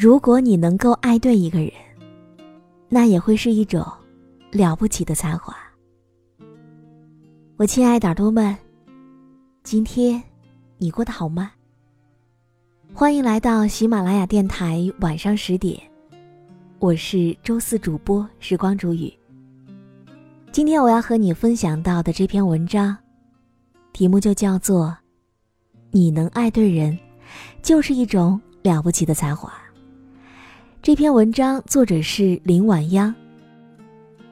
如果你能够爱对一个人，那也会是一种了不起的才华。我亲爱的耳朵们，今天你过得好吗？欢迎来到喜马拉雅电台，晚上十点，我是周四主播时光煮雨。今天我要和你分享到的这篇文章，题目就叫做“你能爱对人，就是一种了不起的才华”。这篇文章作者是林晚央。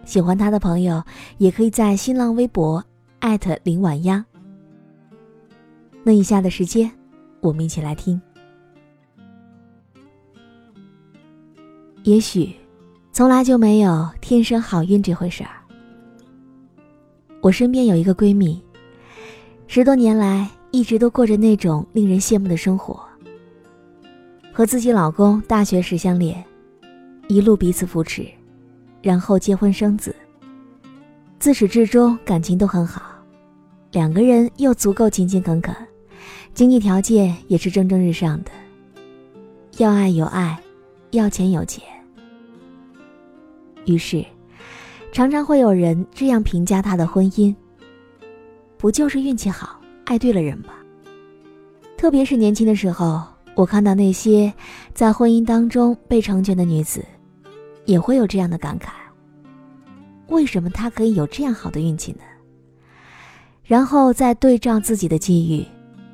喜欢他的朋友也可以在新浪微博艾特林晚央。那以下的时间，我们一起来听。也许，从来就没有天生好运这回事儿。我身边有一个闺蜜，十多年来一直都过着那种令人羡慕的生活。和自己老公大学时相恋，一路彼此扶持，然后结婚生子。自始至终感情都很好，两个人又足够勤勤恳恳，经济条件也是蒸蒸日上的。要爱有爱，要钱有钱。于是，常常会有人这样评价他的婚姻：不就是运气好，爱对了人吗？特别是年轻的时候，我看到那些在婚姻当中被成全的女子，也会有这样的感慨：为什么她可以有这样好的运气呢？然后再对照自己的际遇，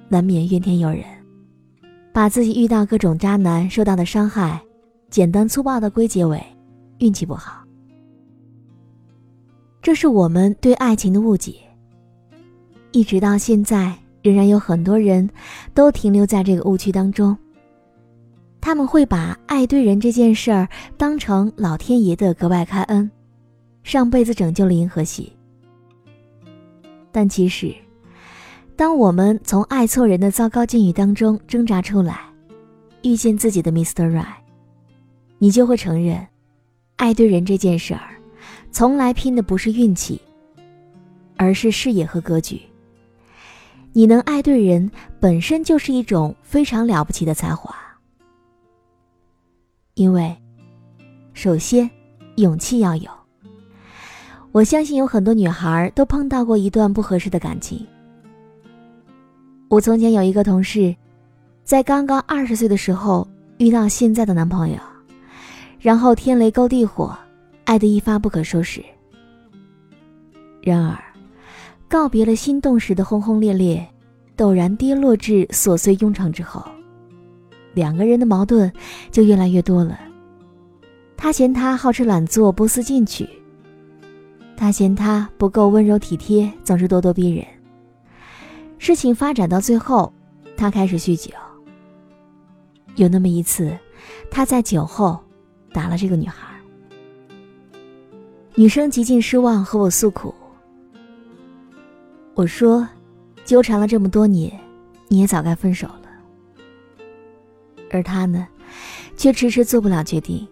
难免怨天尤人，把自己遇到各种渣男受到的伤害，简单粗暴的归结为运气不好。这是我们对爱情的误解。一直到现在，仍然有很多人都停留在这个误区当中。他们会把爱对人这件事儿当成老天爷的格外开恩，上辈子拯救了银河系。但其实，当我们从爱错人的糟糕境遇当中挣扎出来，遇见自己的 Mr. Right，你就会承认，爱对人这件事儿。从来拼的不是运气，而是视野和格局。你能爱对人，本身就是一种非常了不起的才华。因为，首先，勇气要有。我相信有很多女孩都碰到过一段不合适的感情。我从前有一个同事，在刚刚二十岁的时候遇到现在的男朋友，然后天雷勾地火。爱得一发不可收拾。然而，告别了心动时的轰轰烈烈，陡然跌落至琐碎庸常之后，两个人的矛盾就越来越多了。他嫌他好吃懒做、不思进取；他嫌他不够温柔体贴，总是咄咄逼人。事情发展到最后，他开始酗酒。有那么一次，他在酒后打了这个女孩。女生极尽失望，和我诉苦。我说：“纠缠了这么多年，你也早该分手了。”而他呢，却迟迟做不了决定。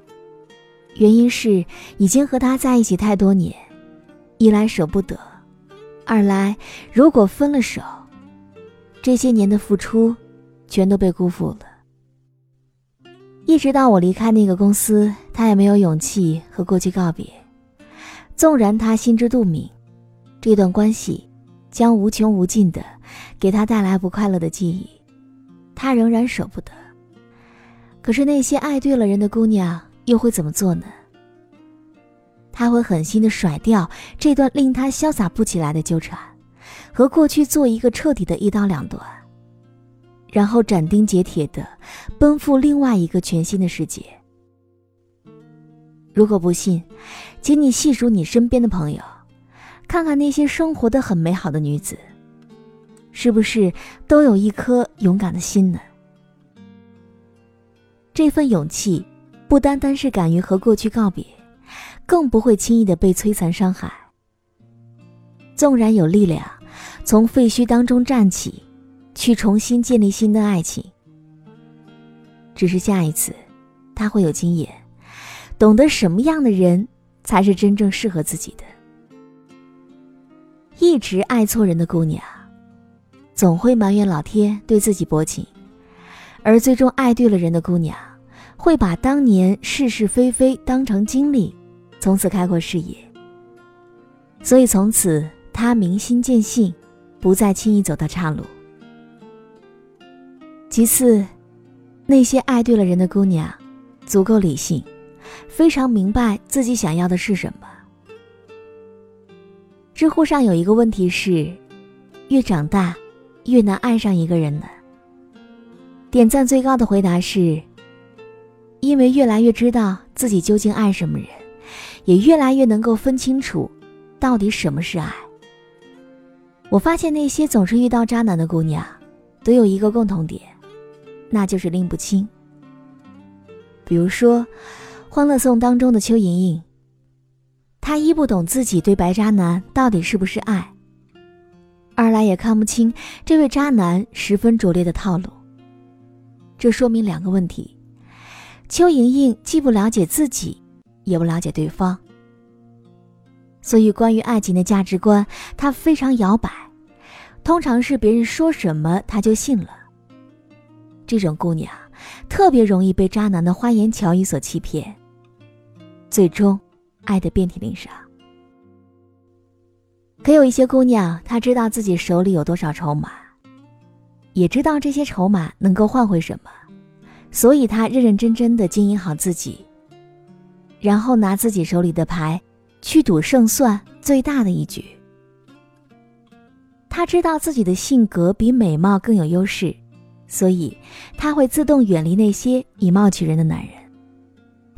原因是已经和他在一起太多年，一来舍不得，二来如果分了手，这些年的付出全都被辜负了。一直到我离开那个公司，他也没有勇气和过去告别。纵然他心知肚明，这段关系将无穷无尽的给他带来不快乐的记忆，他仍然舍不得。可是那些爱对了人的姑娘又会怎么做呢？他会狠心的甩掉这段令他潇洒不起来的纠缠，和过去做一个彻底的一刀两断，然后斩钉截铁的奔赴另外一个全新的世界。如果不信，请你细数你身边的朋友，看看那些生活的很美好的女子，是不是都有一颗勇敢的心呢？这份勇气，不单单是敢于和过去告别，更不会轻易的被摧残伤害。纵然有力量从废墟当中站起，去重新建立新的爱情，只是下一次，他会有经验。懂得什么样的人才是真正适合自己的。一直爱错人的姑娘，总会埋怨老天对自己薄情；而最终爱对了人的姑娘，会把当年是是非非当成经历，从此开阔视野。所以从此他明心见性，不再轻易走到岔路。其次，那些爱对了人的姑娘，足够理性，非常明白自己想要的是什么。知乎上有一个问题是：越长大，越难爱上一个人呢？点赞最高的回答是：因为越来越知道自己究竟爱什么人，也越来越能够分清楚，到底什么是爱。我发现那些总是遇到渣男的姑娘，都有一个共同点。那就是拎不清。比如说，《欢乐颂》当中的邱莹莹，她一不懂自己对白渣男到底是不是爱，二来也看不清这位渣男十分拙劣的套路。这说明两个问题：邱莹莹既不了解自己，也不了解对方。所以，关于爱情的价值观，她非常摇摆，通常是别人说什么，她就信了。这种姑娘特别容易被渣男的花言巧语所欺骗，最终爱得遍体鳞伤。可有一些姑娘，她知道自己手里有多少筹码，也知道这些筹码能够换回什么，所以她认认真真的经营好自己，然后拿自己手里的牌去赌胜算最大的一局。她知道自己的性格比美貌更有优势。所以，他会自动远离那些以貌取人的男人，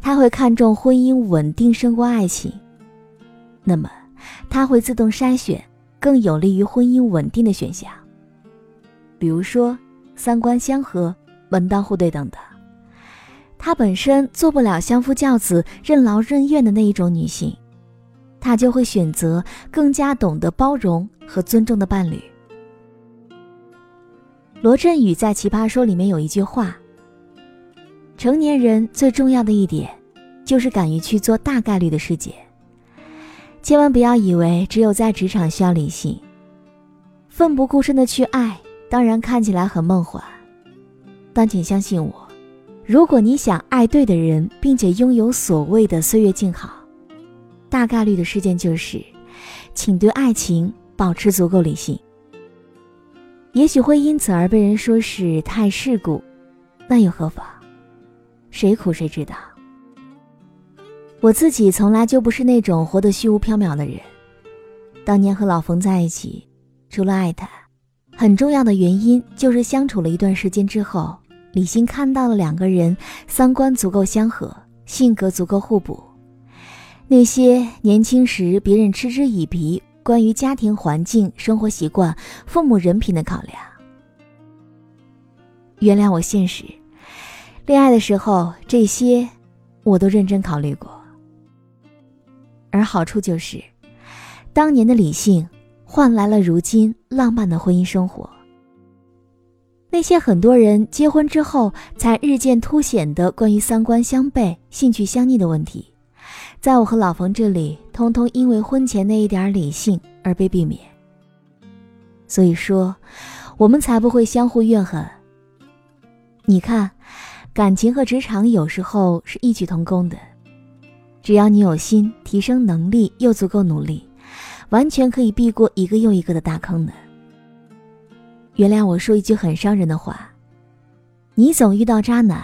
他会看重婚姻稳定胜过爱情。那么，他会自动筛选更有利于婚姻稳定的选项，比如说三观相合、门当户对等等。他本身做不了相夫教子、任劳任怨的那一种女性，他就会选择更加懂得包容和尊重的伴侣。罗振宇在《奇葩说》里面有一句话：“成年人最重要的一点，就是敢于去做大概率的事件。千万不要以为只有在职场需要理性，奋不顾身的去爱，当然看起来很梦幻。但请相信我，如果你想爱对的人，并且拥有所谓的岁月静好，大概率的事件就是，请对爱情保持足够理性。”也许会因此而被人说是太世故，那又何妨？谁苦谁知道。我自己从来就不是那种活得虚无缥缈的人。当年和老冯在一起，除了爱他，很重要的原因就是相处了一段时间之后，李欣看到了两个人三观足够相合，性格足够互补。那些年轻时别人嗤之以鼻。关于家庭环境、生活习惯、父母人品的考量，原谅我现实。恋爱的时候，这些我都认真考虑过。而好处就是，当年的理性换来了如今浪漫的婚姻生活。那些很多人结婚之后才日渐凸显的关于三观相悖、兴趣相逆的问题。在我和老冯这里，通通因为婚前那一点理性而被避免。所以说，我们才不会相互怨恨。你看，感情和职场有时候是异曲同工的，只要你有心，提升能力又足够努力，完全可以避过一个又一个的大坑的。原谅我说一句很伤人的话：你总遇到渣男，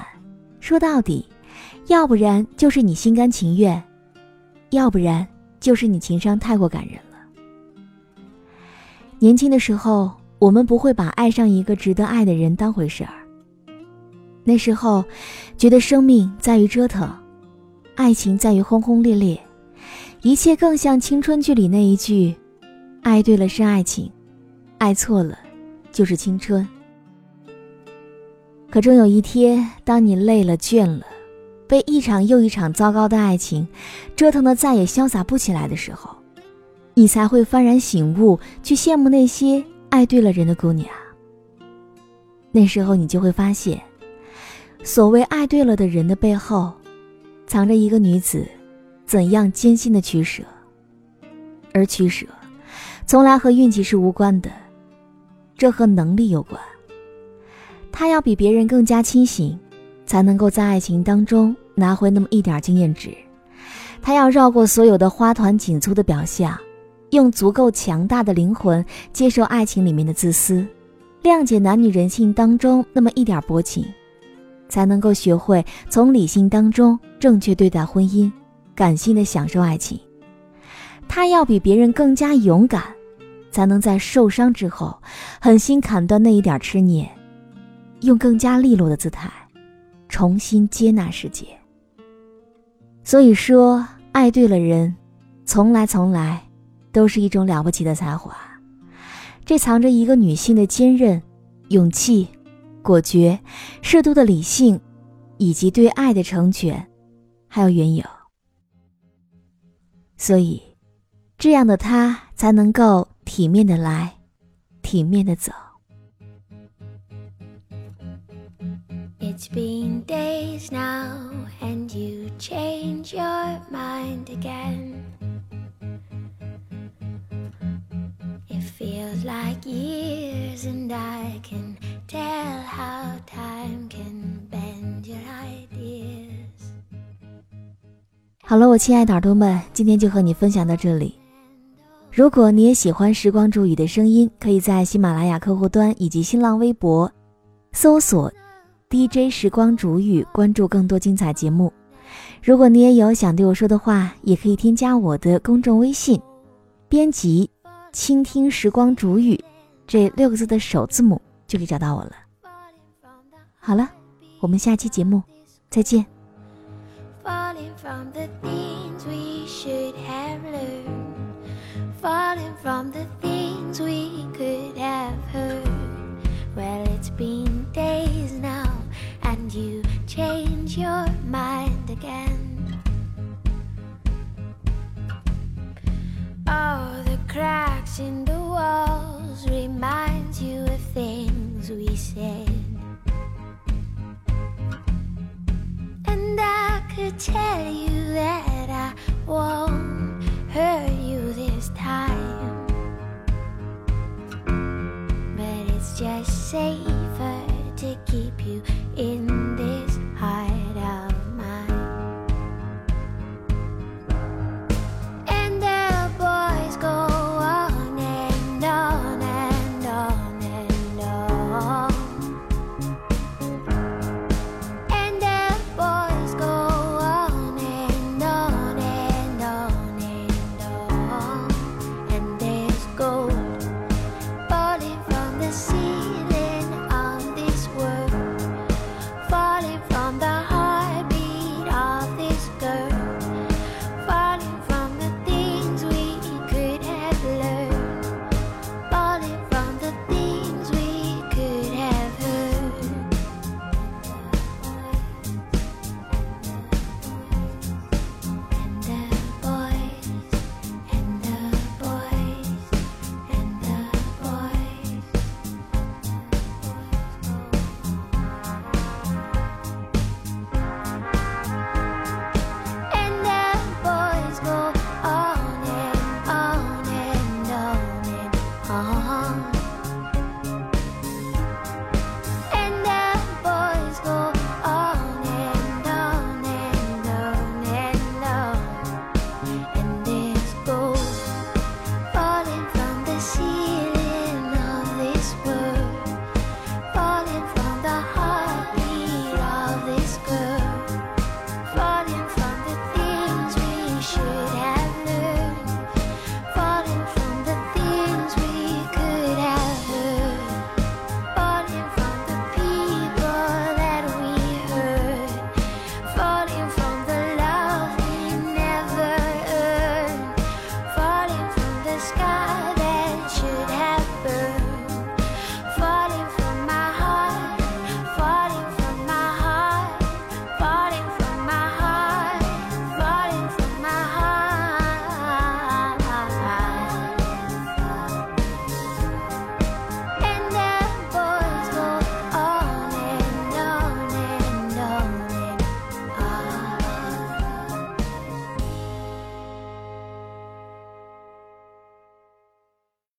说到底，要不然就是你心甘情愿。要不然就是你情商太过感人了。年轻的时候，我们不会把爱上一个值得爱的人当回事儿。那时候，觉得生命在于折腾，爱情在于轰轰烈烈，一切更像青春剧里那一句：“爱对了是爱情，爱错了就是青春。”可终有一天，当你累了、倦了。被一场又一场糟糕的爱情折腾的再也潇洒不起来的时候，你才会幡然醒悟，去羡慕那些爱对了人的姑娘。那时候你就会发现，所谓爱对了的人的背后，藏着一个女子怎样艰辛的取舍。而取舍，从来和运气是无关的，这和能力有关。她要比别人更加清醒。才能够在爱情当中拿回那么一点经验值。他要绕过所有的花团锦簇的表象，用足够强大的灵魂接受爱情里面的自私，谅解男女人性当中那么一点薄情，才能够学会从理性当中正确对待婚姻，感性的享受爱情。他要比别人更加勇敢，才能在受伤之后狠心砍断那一点痴念，用更加利落的姿态重新接纳世界。所以说，爱对了人，从来从来都是一种了不起的才华。这藏着一个女性的坚韧、勇气、果决、适度的理性，以及对爱的成全，还有缘由。所以。这样的他才能够体面的来，体面的走。It's been days now and you change your mind again. It feels like years and I can tell how time can bend your ideas. 好了，我亲爱的耳朵们，今天就和你分享到这里。如果你也喜欢时光煮雨的声音，可以在喜马拉雅客户端以及新浪微博搜索 DJ 时光煮雨，关注更多精彩节目。如果你也有想对我说的话，也可以添加我的公众微信，编辑“倾听时光煮雨”这六个字的首字母，就可以找到我了。好了，我们下期节目再见。falling from the things we could have heard. Well, it's been days now, and you change your mind again. tell you that I won't hurt you this time. But it's just safer to keep you in.